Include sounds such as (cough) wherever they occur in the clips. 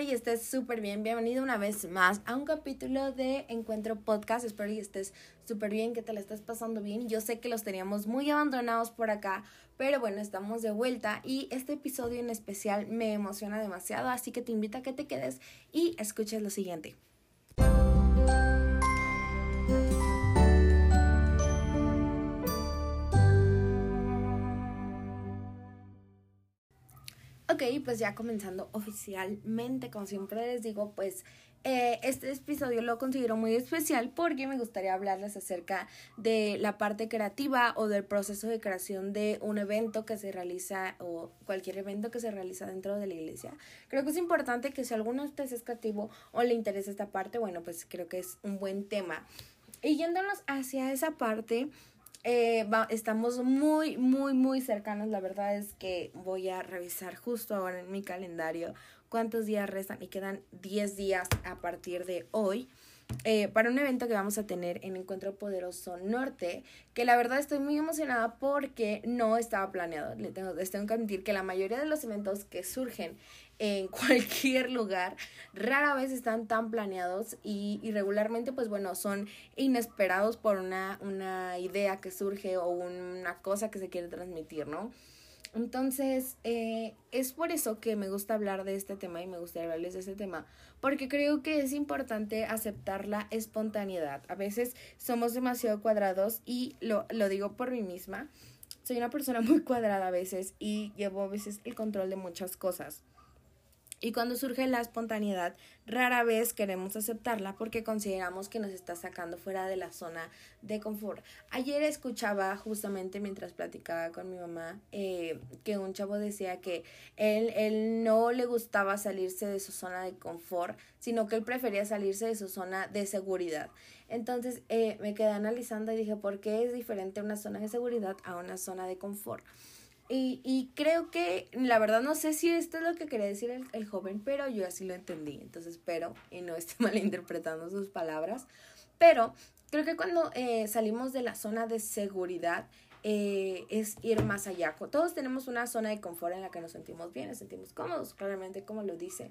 espero y estés súper bien. Bienvenido una vez más a un capítulo de Encuentro Podcast. Espero y estés súper bien, que te la estés pasando bien. Yo sé que los teníamos muy abandonados por acá, pero bueno, estamos de vuelta y este episodio en especial me emociona demasiado, así que te invito a que te quedes y escuches lo siguiente. Pues ya comenzando oficialmente, como siempre les digo, pues eh, este episodio lo considero muy especial porque me gustaría hablarles acerca de la parte creativa o del proceso de creación de un evento que se realiza o cualquier evento que se realiza dentro de la iglesia. Creo que es importante que si alguno de ustedes es creativo o le interesa esta parte, bueno, pues creo que es un buen tema. Y yéndonos hacia esa parte, eh, estamos muy, muy, muy cercanos. La verdad es que voy a revisar justo ahora en mi calendario cuántos días restan y quedan 10 días a partir de hoy. Eh, para un evento que vamos a tener en Encuentro Poderoso Norte, que la verdad estoy muy emocionada porque no estaba planeado. Tengo, les tengo que admitir que la mayoría de los eventos que surgen en (laughs) cualquier lugar, rara vez están tan planeados y, regularmente pues bueno, son inesperados por una, una idea que surge o una cosa que se quiere transmitir, ¿no? Entonces, eh, es por eso que me gusta hablar de este tema y me gustaría hablarles de este tema, porque creo que es importante aceptar la espontaneidad. A veces somos demasiado cuadrados y lo, lo digo por mí misma. Soy una persona muy cuadrada a veces y llevo a veces el control de muchas cosas. Y cuando surge la espontaneidad, rara vez queremos aceptarla porque consideramos que nos está sacando fuera de la zona de confort. Ayer escuchaba justamente mientras platicaba con mi mamá eh, que un chavo decía que él, él no le gustaba salirse de su zona de confort, sino que él prefería salirse de su zona de seguridad. Entonces eh, me quedé analizando y dije, ¿por qué es diferente una zona de seguridad a una zona de confort? Y, y, creo que, la verdad, no sé si esto es lo que quería decir el, el, joven, pero yo así lo entendí. Entonces espero y no esté (laughs) malinterpretando sus palabras. Pero creo que cuando eh, salimos de la zona de seguridad eh, es ir más allá. Todos tenemos una zona de confort en la que nos sentimos bien, nos sentimos cómodos, claramente como lo dice.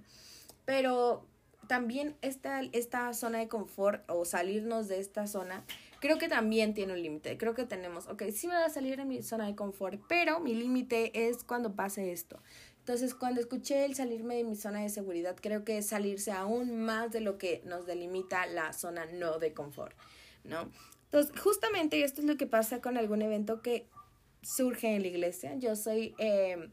Pero también esta, esta zona de confort o salirnos de esta zona creo que también tiene un límite. Creo que tenemos, ok, sí me va a salir de mi zona de confort, pero mi límite es cuando pase esto. Entonces, cuando escuché el salirme de mi zona de seguridad, creo que es salirse aún más de lo que nos delimita la zona no de confort, ¿no? Entonces, justamente esto es lo que pasa con algún evento que surge en la iglesia. Yo soy... Eh,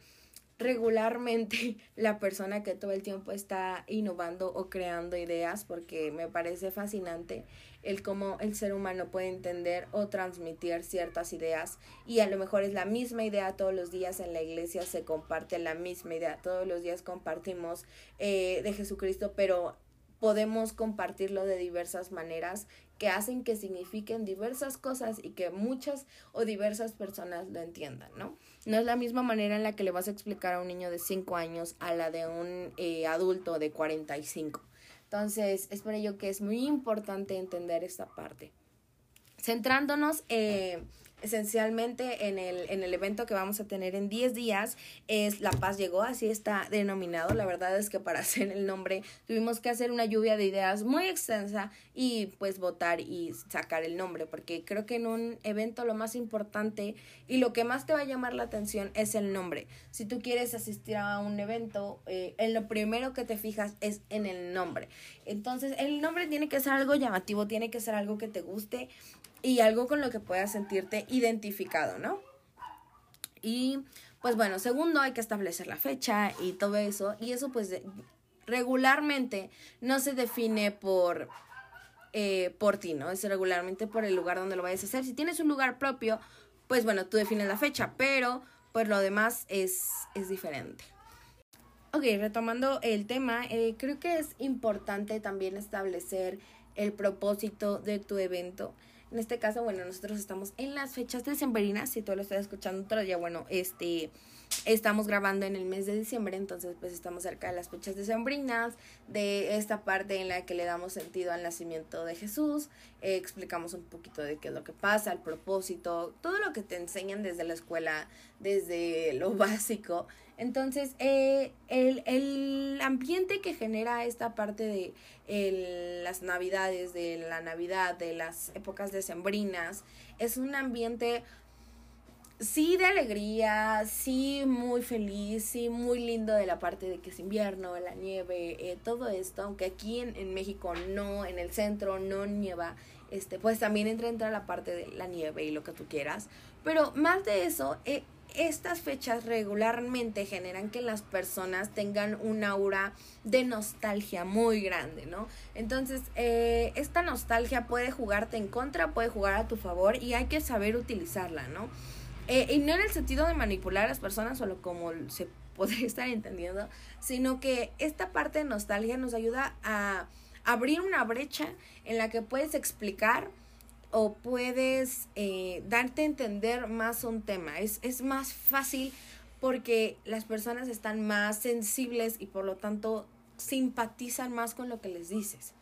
regularmente (laughs) la persona que todo el tiempo está innovando o creando ideas porque me parece fascinante el cómo el ser humano puede entender o transmitir ciertas ideas y a lo mejor es la misma idea todos los días en la iglesia se comparte la misma idea todos los días compartimos eh, de Jesucristo pero podemos compartirlo de diversas maneras que hacen que signifiquen diversas cosas y que muchas o diversas personas lo entiendan, ¿no? No es la misma manera en la que le vas a explicar a un niño de 5 años a la de un eh, adulto de 45. Entonces, es por ello que es muy importante entender esta parte. Centrándonos eh, esencialmente en el, en el evento que vamos a tener en 10 días es La Paz llegó, así está denominado. La verdad es que para (laughs) hacer el nombre tuvimos que hacer una lluvia de ideas muy extensa y pues votar y sacar el nombre, porque creo que en un evento lo más importante y lo que más te va a llamar la atención es el nombre. Si tú quieres asistir a un evento, eh, en lo primero que te fijas es en el nombre. Entonces el nombre tiene que ser algo llamativo, tiene que ser algo que te guste y algo con lo que puedas sentirte identificado, ¿no? Y pues bueno, segundo hay que establecer la fecha y todo eso. Y eso pues regularmente no se define por, eh, por ti, ¿no? Es regularmente por el lugar donde lo vayas a hacer. Si tienes un lugar propio, pues bueno, tú defines la fecha, pero pues lo demás es, es diferente. Ok, retomando el tema, eh, creo que es importante también establecer el propósito de tu evento. En este caso, bueno, nosotros estamos en las fechas decembrinas, si tú lo estás escuchando otro día, bueno, este, Estamos grabando en el mes de diciembre, entonces pues estamos cerca de las fechas decembrinas, de esta parte en la que le damos sentido al nacimiento de Jesús, eh, explicamos un poquito de qué es lo que pasa, el propósito, todo lo que te enseñan desde la escuela, desde lo (laughs) básico. Entonces, eh, el, el, ambiente que genera esta parte de las navidades, de la Navidad, de las épocas decembrinas, es un ambiente sí de alegría, sí muy feliz, sí muy lindo de la parte de que es invierno, la nieve, eh, todo esto, aunque aquí en, en, México no, en el centro no nieva, este, pues también entra, entra la parte de la nieve y lo que tú quieras, pero más de eso, eh, estas fechas regularmente generan que las personas tengan un aura de nostalgia muy grande, ¿no? Entonces, eh, esta nostalgia puede jugarte en contra, puede jugar a tu favor y hay que saber utilizarla, ¿no? Eh, y no en el sentido de manipular a las personas, solo como se (laughs) podría estar entendiendo, sino que esta parte de nostalgia nos ayuda a abrir una brecha en la que puedes explicar o puedes eh, darte a entender más un tema. Es, es más fácil porque las personas están más sensibles y por lo tanto simpatizan más con lo que les dices.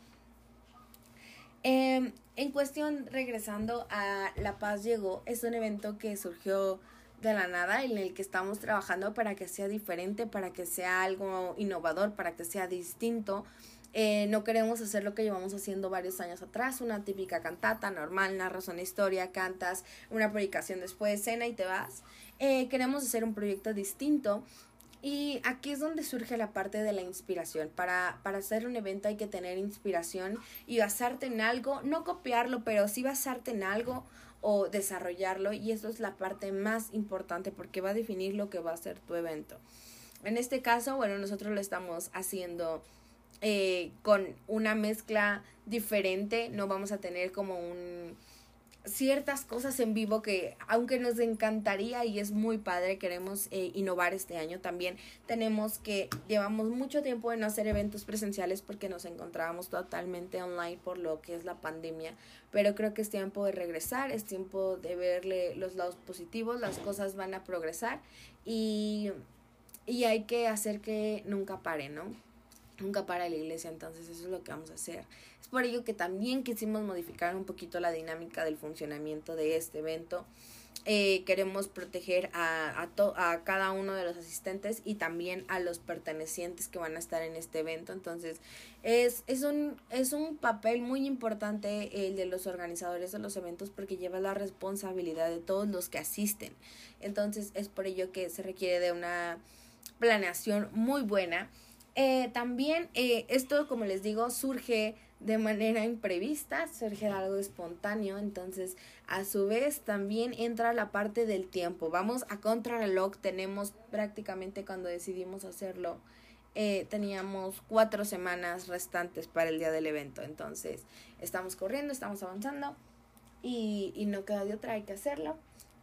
Eh, en cuestión, regresando a La Paz Llegó, es un evento que surgió de la nada en el que estamos trabajando para que sea diferente, para que sea algo innovador, para que sea distinto. Eh, no queremos hacer lo que llevamos haciendo varios años atrás, una típica cantata normal, narras una historia, cantas una predicación después, cena y te vas. Eh, queremos hacer un proyecto distinto y aquí es donde surge la parte de la inspiración. Para, para hacer un evento hay que tener inspiración y basarte en algo, no copiarlo, pero sí basarte en algo o desarrollarlo. Y eso es la parte más importante porque va a definir lo que va a ser tu evento. En este caso, bueno, nosotros lo estamos haciendo eh, con una mezcla diferente. No vamos a tener como un ciertas cosas en vivo que aunque nos encantaría y es muy padre, queremos eh, innovar este año también. Tenemos que llevamos mucho tiempo en hacer eventos presenciales porque nos encontrábamos totalmente online por lo que es la pandemia, pero creo que es tiempo de regresar, es tiempo de verle los lados positivos, las cosas van a progresar y, y hay que hacer que nunca pare, ¿no? Nunca para la iglesia, entonces eso es lo que vamos a hacer. Es por ello que también quisimos modificar un poquito la dinámica del funcionamiento de este evento. Eh, queremos proteger a, a, a cada uno de los asistentes y también a los pertenecientes que van a estar en este evento. Entonces, es, es, un, es un papel muy importante el de los organizadores de los eventos porque lleva la responsabilidad de todos los que asisten. Entonces, es por ello que se requiere de una planeación muy buena. Eh, también eh, esto, como les digo, surge de manera imprevista, surge algo espontáneo, entonces a su vez también entra la parte del tiempo. Vamos a contrarreloj, tenemos prácticamente cuando decidimos hacerlo, eh, teníamos cuatro semanas restantes para el día del evento, entonces estamos corriendo, estamos avanzando y, y no queda de otra, hay que hacerlo.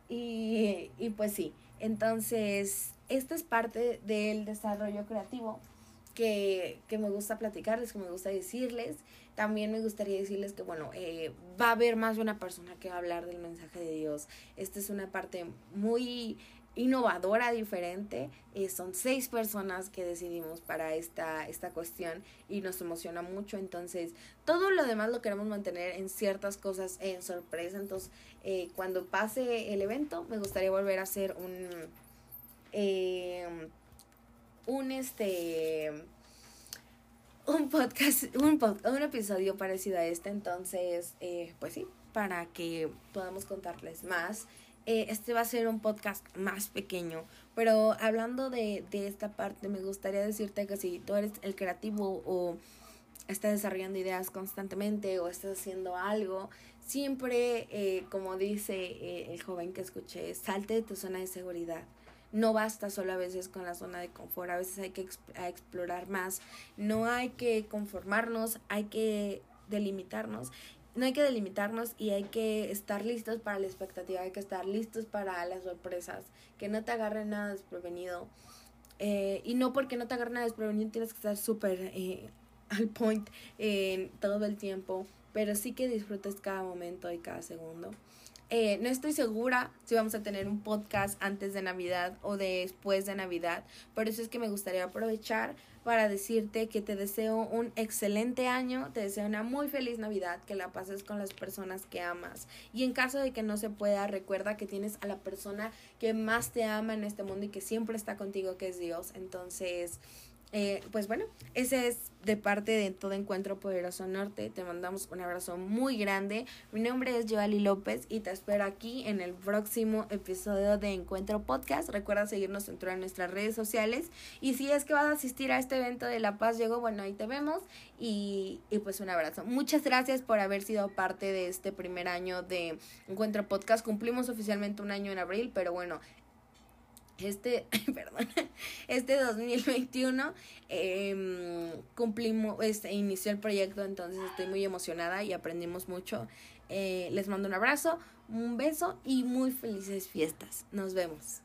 Y, y pues sí, entonces esto es parte del desarrollo creativo que, que, me gusta platicarles, que me gusta decirles. También me gustaría decirles que, bueno, eh, va a haber más de una persona que va a hablar del mensaje de Dios. Esta es una parte muy innovadora, diferente. Eh, son seis personas que decidimos para esta, esta cuestión y nos emociona mucho. Entonces, todo lo demás lo queremos mantener en ciertas cosas en sorpresa. Entonces, eh, cuando pase el evento, me gustaría volver a hacer un... Eh, un este un podcast, un, un episodio parecido a este, entonces, eh, pues sí, para que podamos contarles más. Eh, este va a ser un podcast más pequeño, pero hablando de, de esta parte, me gustaría decirte que si tú eres el creativo o estás desarrollando ideas constantemente o estás haciendo algo, siempre, eh, como dice el joven que escuché, salte de tu zona de seguridad no basta solo a veces con la zona de confort, a veces hay que explorar más, no hay que conformarnos, hay que delimitarnos. No hay que delimitarnos y hay que estar listos para la expectativa, hay que estar listos para las sorpresas, que no te agarre nada desprevenido. Eh, y no porque no te agarre nada desprevenido tienes que estar súper eh, (laughs) al point en todo el tiempo, pero sí que disfrutes cada momento y cada segundo. Eh, no estoy segura si vamos a tener un podcast antes de Navidad o después de Navidad. Por eso es que me gustaría aprovechar para decirte que te deseo un excelente año, te deseo una muy feliz Navidad, que la pases con las personas que amas. Y en caso de que no se pueda, recuerda que tienes a la persona que más te ama en este mundo y que siempre está contigo, que es Dios. Entonces, eh, pues bueno, ese es de parte de todo Encuentro Poderoso Norte. Te mandamos un abrazo muy grande. Mi nombre es Joali López y te espero aquí en el próximo episodio de Encuentro Podcast. Recuerda seguirnos en todas nuestras redes sociales. Y si es que vas a asistir a este evento de La Paz Llegó, bueno, ahí te vemos. Y, y pues un abrazo. Muchas gracias por haber sido parte de este primer año de Encuentro Podcast. Cumplimos oficialmente un año en abril, pero bueno, este, (laughs) perdón, este 2021 eh, cumplimos, este, inició el proyecto, entonces estoy muy emocionada y aprendimos mucho. Eh, les mando un abrazo, un beso y muy felices fiestas. Nos vemos.